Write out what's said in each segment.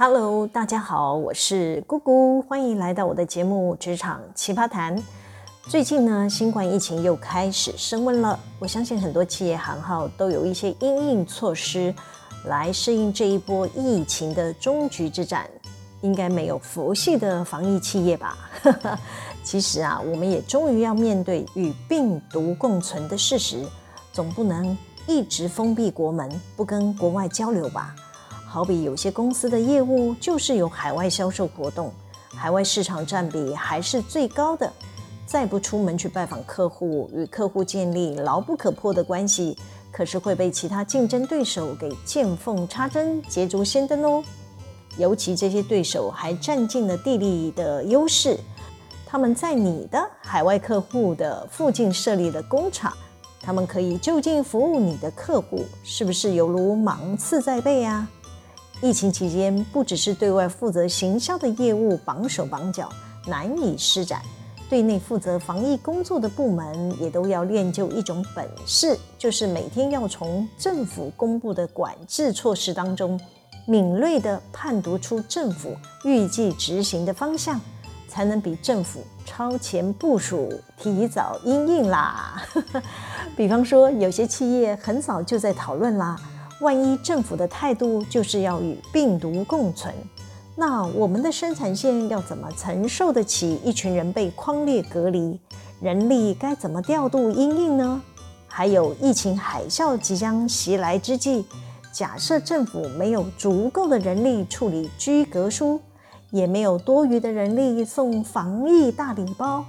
Hello，大家好，我是姑姑，欢迎来到我的节目《职场奇葩谈》。最近呢，新冠疫情又开始升温了，我相信很多企业行号都有一些因应措施来适应这一波疫情的终局之战。应该没有佛系的防疫企业吧？其实啊，我们也终于要面对与病毒共存的事实，总不能一直封闭国门，不跟国外交流吧？好比有些公司的业务就是有海外销售活动，海外市场占比还是最高的。再不出门去拜访客户，与客户建立牢不可破的关系，可是会被其他竞争对手给见缝插针、捷足先登哦。尤其这些对手还占尽了地利的优势，他们在你的海外客户的附近设立了工厂，他们可以就近服务你的客户，是不是犹如芒刺在背啊？疫情期间，不只是对外负责行销的业务绑手绑脚，难以施展；对内负责防疫工作的部门，也都要练就一种本事，就是每天要从政府公布的管制措施当中，敏锐地判读出政府预计执行的方向，才能比政府超前部署、提早应应啦。比方说，有些企业很早就在讨论啦。万一政府的态度就是要与病毒共存，那我们的生产线要怎么承受得起一群人被框列隔离？人力该怎么调度因应呢？还有疫情海啸即将袭来之际，假设政府没有足够的人力处理居隔书，也没有多余的人力送防疫大礼包，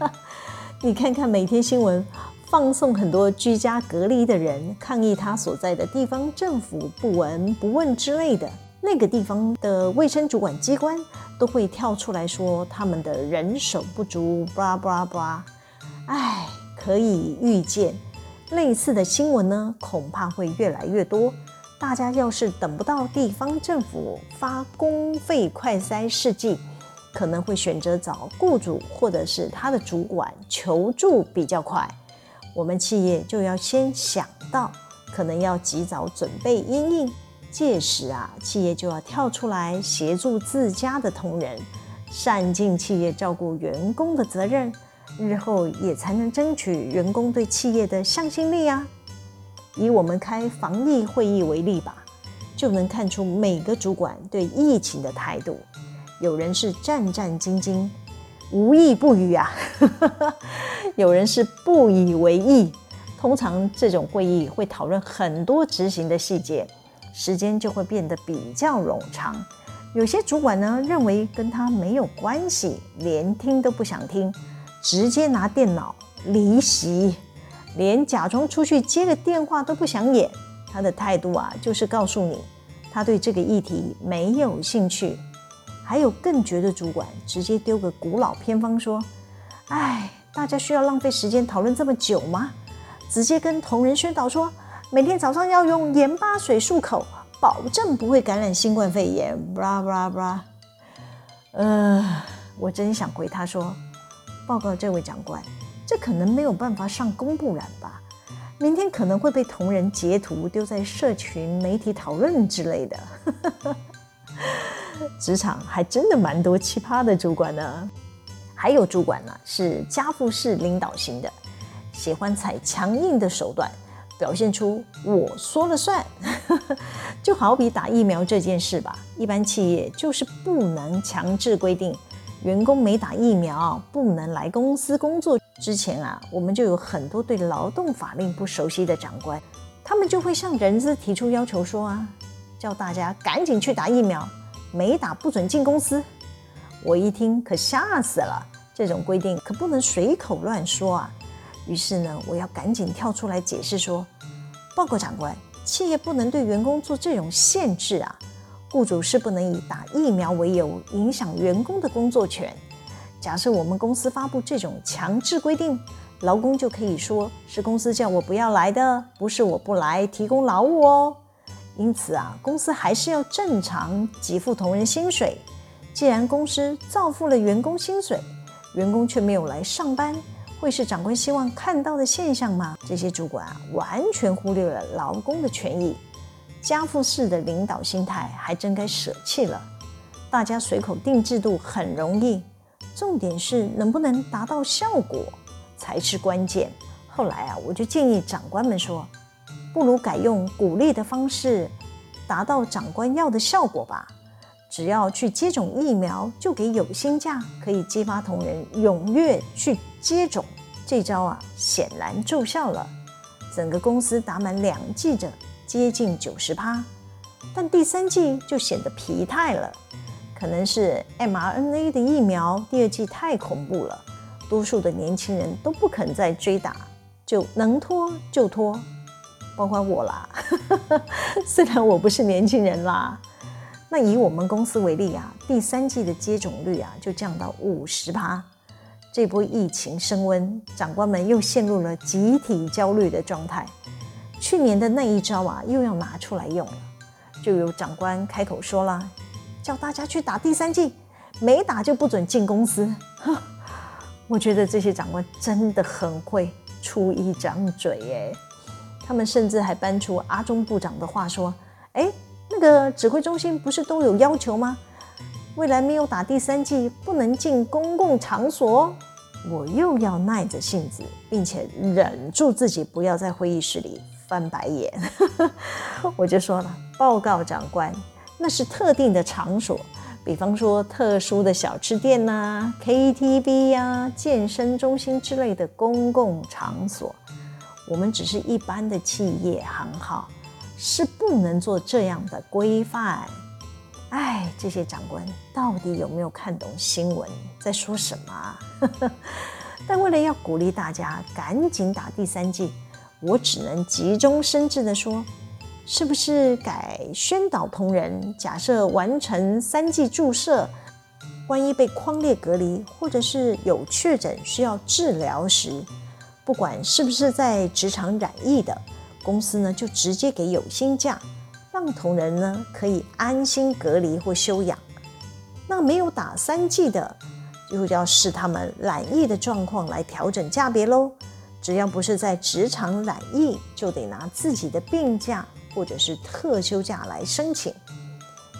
你看看每天新闻。放送很多居家隔离的人，抗议他所在的地方政府不闻不问之类的，那个地方的卫生主管机关都会跳出来说他们的人手不足，巴拉巴拉巴拉。唉，可以预见，类似的新闻呢，恐怕会越来越多。大家要是等不到地方政府发公费快筛试剂，可能会选择找雇主或者是他的主管求助比较快。我们企业就要先想到，可能要及早准备因应，届时啊，企业就要跳出来协助自家的同仁，善尽企业照顾员工的责任，日后也才能争取员工对企业的向心力啊。以我们开防疫会议为例吧，就能看出每个主管对疫情的态度，有人是战战兢兢。无意不语啊，有人是不以为意。通常这种会议会讨论很多执行的细节，时间就会变得比较冗长。有些主管呢，认为跟他没有关系，连听都不想听，直接拿电脑离席，连假装出去接个电话都不想演。他的态度啊，就是告诉你，他对这个议题没有兴趣。还有更绝的主管，直接丢个古老偏方说：“哎，大家需要浪费时间讨论这么久吗？”直接跟同仁宣导说：“每天早上要用盐巴水漱口，保证不会感染新冠肺炎。”布拉布拉布拉。呃，我真想回他说：“报告这位长官，这可能没有办法上公布栏吧？明天可能会被同仁截图丢在社群媒体讨论之类的。” 职场还真的蛮多奇葩的主管呢，还有主管呢是家父式领导型的，喜欢采强硬的手段，表现出我说了算。就好比打疫苗这件事吧，一般企业就是不能强制规定员工没打疫苗不能来公司工作。之前啊，我们就有很多对劳动法令不熟悉的长官，他们就会向人资提出要求说啊，叫大家赶紧去打疫苗。没打不准进公司，我一听可吓死了。这种规定可不能随口乱说啊。于是呢，我要赶紧跳出来解释说：报告长官，企业不能对员工做这种限制啊。雇主是不能以打疫苗为由影响员工的工作权。假设我们公司发布这种强制规定，劳工就可以说是公司叫我不要来的，不是我不来提供劳务哦。因此啊，公司还是要正常给付同仁薪水。既然公司照付了员工薪水，员工却没有来上班，会是长官希望看到的现象吗？这些主管啊，完全忽略了劳工的权益。家父式的领导心态还真该舍弃了。大家随口定制度很容易，重点是能不能达到效果才是关键。后来啊，我就建议长官们说，不如改用鼓励的方式，达到长官要的效果吧。只要去接种疫苗，就给有薪假，可以激发同仁踊跃去接种。这招啊，显然奏效了。整个公司打满两剂者接近九十趴，但第三剂就显得疲态了。可能是 mRNA 的疫苗第二剂太恐怖了，多数的年轻人都不肯再追打，就能拖就拖，包括我啦。虽然我不是年轻人啦。那以我们公司为例啊，第三季的接种率啊就降到五十趴。这波疫情升温，长官们又陷入了集体焦虑的状态。去年的那一招啊，又要拿出来用了。就有长官开口说了，叫大家去打第三剂，没打就不准进公司。我觉得这些长官真的很会出一张嘴耶。他们甚至还搬出阿中部长的话说：“哎。”那个指挥中心不是都有要求吗？未来没有打第三剂，不能进公共场所。我又要耐着性子，并且忍住自己不要在会议室里翻白眼。我就说了，报告长官，那是特定的场所，比方说特殊的小吃店呐、KTV 呀、健身中心之类的公共场所。我们只是一般的企业行号。是不能做这样的规范。哎，这些长官到底有没有看懂新闻在说什么？但为了要鼓励大家赶紧打第三剂，我只能急中生智地说：是不是改宣导同仁？假设完成三剂注射，万一被框列隔离，或者是有确诊需要治疗时，不管是不是在职场染疫的。公司呢就直接给有薪假，让同仁呢可以安心隔离或休养。那没有打三剂的，就要视他们染疫的状况来调整价别喽。只要不是在职场染疫，就得拿自己的病假或者是特休假来申请。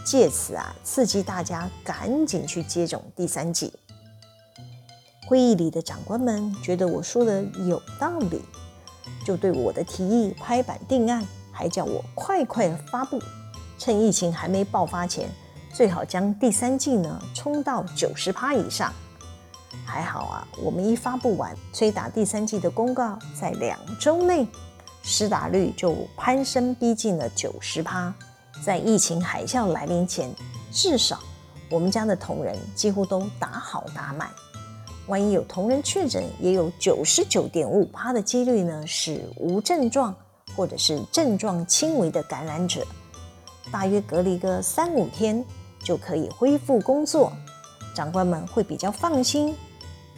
借此啊，刺激大家赶紧去接种第三剂。会议里的长官们觉得我说的有道理。就对我的提议拍板定案，还叫我快快发布，趁疫情还没爆发前，最好将第三季呢冲到九十趴以上。还好啊，我们一发布完催打第三季的公告，在两周内施打率就攀升，逼近了九十趴。在疫情海啸来临前，至少我们家的同仁几乎都打好打满。万一有同仁确诊，也有九十九点五趴的几率呢，是无症状或者是症状轻微的感染者，大约隔离个三五天就可以恢复工作，长官们会比较放心，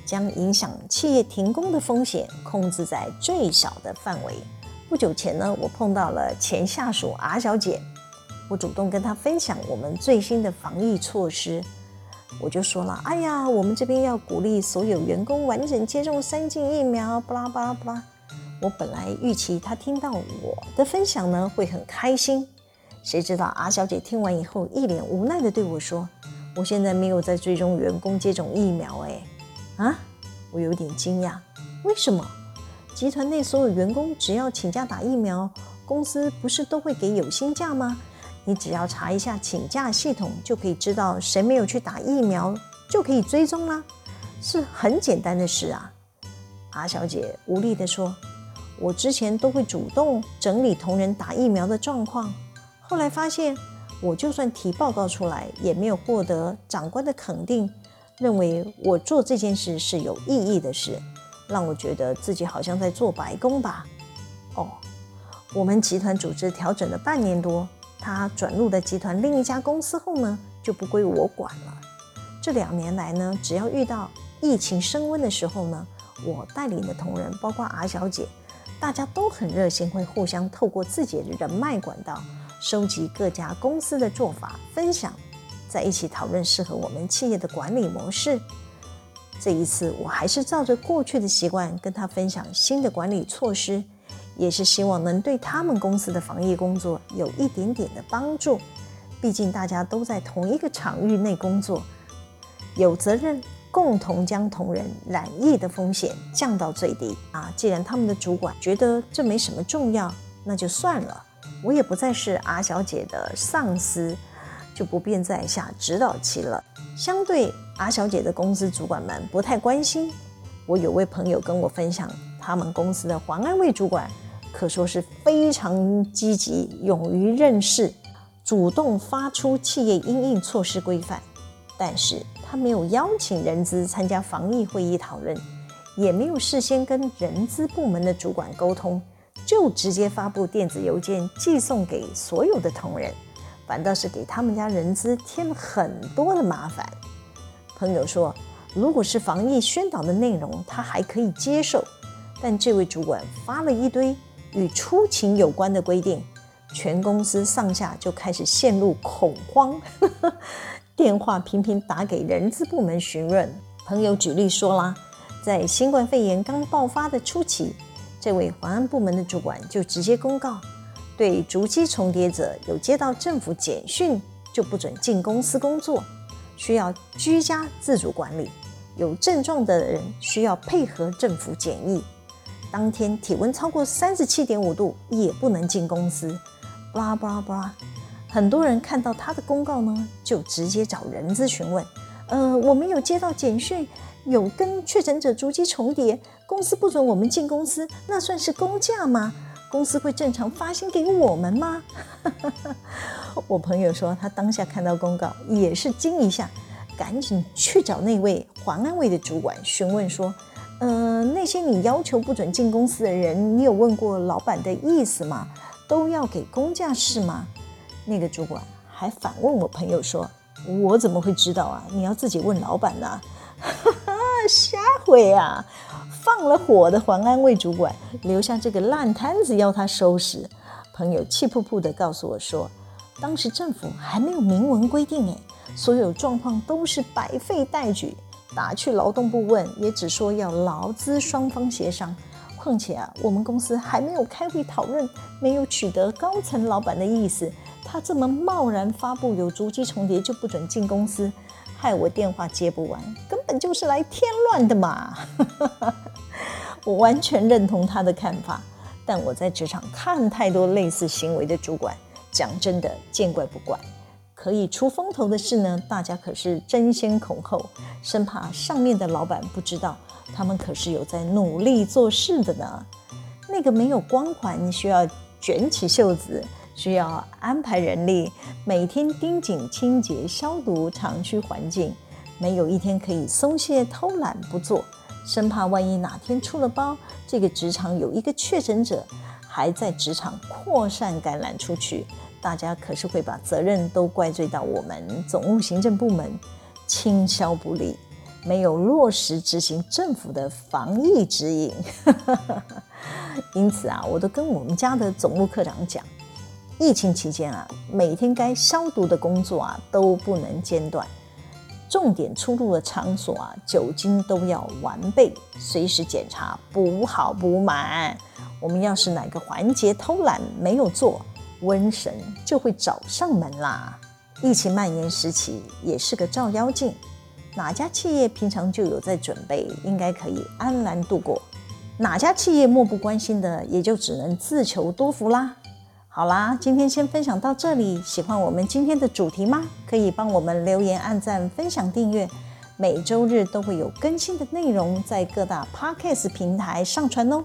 将影响企业停工的风险控制在最小的范围。不久前呢，我碰到了前下属 R 小姐，我主动跟她分享我们最新的防疫措施。我就说了，哎呀，我们这边要鼓励所有员工完整接种三剂疫苗，巴拉巴拉巴拉。我本来预期他听到我的分享呢会很开心，谁知道阿小姐听完以后一脸无奈地对我说：“我现在没有在追踪员工接种疫苗。”哎，啊，我有点惊讶，为什么？集团内所有员工只要请假打疫苗，公司不是都会给有薪假吗？你只要查一下请假系统，就可以知道谁没有去打疫苗，就可以追踪啦，是很简单的事啊。阿小姐无力地说：“我之前都会主动整理同仁打疫苗的状况，后来发现，我就算提报告出来，也没有获得长官的肯定，认为我做这件事是有意义的事，让我觉得自己好像在做白工吧。”哦，我们集团组织调整了半年多。他转入的集团另一家公司后呢，就不归我管了。这两年来呢，只要遇到疫情升温的时候呢，我带领的同仁，包括 R 小姐，大家都很热心，会互相透过自己的人脉管道，收集各家公司的做法，分享，在一起讨论适合我们企业的管理模式。这一次，我还是照着过去的习惯，跟他分享新的管理措施。也是希望能对他们公司的防疫工作有一点点的帮助。毕竟大家都在同一个场域内工作，有责任共同将同仁染疫的风险降到最低啊！既然他们的主管觉得这没什么重要，那就算了，我也不再是阿小姐的上司，就不便再下指导棋了。相对阿小姐的公司主管们不太关心，我有位朋友跟我分享，他们公司的黄安卫主管可说是非常积极，勇于认事。主动发出企业应应措施规范，但是他没有邀请人资参加防疫会议讨论，也没有事先跟人资部门的主管沟通，就直接发布电子邮件寄送给所有的同仁，反倒是给他们家人资添了很多的麻烦。朋友说，如果是防疫宣导的内容，他还可以接受，但这位主管发了一堆与出勤有关的规定。全公司上下就开始陷入恐慌，电话频频打给人资部门询问。朋友举例说啦，在新冠肺炎刚爆发的初期，这位环安部门的主管就直接公告，对足迹重叠者有接到政府简讯就不准进公司工作，需要居家自主管理，有症状的人需要配合政府检疫，当天体温超过三十七点五度也不能进公司。巴拉巴拉巴拉，很多人看到他的公告呢，就直接找人资询问。呃，我们有接到简讯，有跟确诊者足迹重叠，公司不准我们进公司，那算是公假吗？公司会正常发薪给我们吗？我朋友说，他当下看到公告也是惊一下，赶紧去找那位环安卫的主管询问说，呃，那些你要求不准进公司的人，你有问过老板的意思吗？都要给公价是吗？那个主管还反问我朋友说：“我怎么会知道啊？你要自己问老板呐！”哈哈，瞎回啊！放了火的黄安卫主管留下这个烂摊子要他收拾。朋友气噗噗地告诉我说：“当时政府还没有明文规定，诶，所有状况都是百废待举。打去劳动部问，也只说要劳资双方协商。”况且啊，我们公司还没有开会讨论，没有取得高层老板的意思，他这么贸然发布有足迹重叠就不准进公司，害我电话接不完，根本就是来添乱的嘛！我完全认同他的看法，但我在职场看太多类似行为的主管，讲真的见怪不怪。可以出风头的事呢，大家可是争先恐后，生怕上面的老板不知道。他们可是有在努力做事的呢。那个没有光环，需要卷起袖子，需要安排人力，每天盯紧清洁消毒厂区环境，没有一天可以松懈偷懒不做，生怕万一哪天出了包，这个职场有一个确诊者，还在职场扩散感染出去，大家可是会把责任都怪罪到我们总务行政部门，倾销不力。没有落实执行政府的防疫指引，因此啊，我都跟我们家的总务科长讲，疫情期间啊，每天该消毒的工作啊都不能间断，重点出入的场所啊，酒精都要完备，随时检查，补好补满。我们要是哪个环节偷懒没有做，瘟神就会找上门啦。疫情蔓延时期也是个照妖镜。哪家企业平常就有在准备，应该可以安然度过；哪家企业漠不关心的，也就只能自求多福啦。好啦，今天先分享到这里。喜欢我们今天的主题吗？可以帮我们留言、按赞、分享、订阅。每周日都会有更新的内容在各大 Podcast 平台上传哦，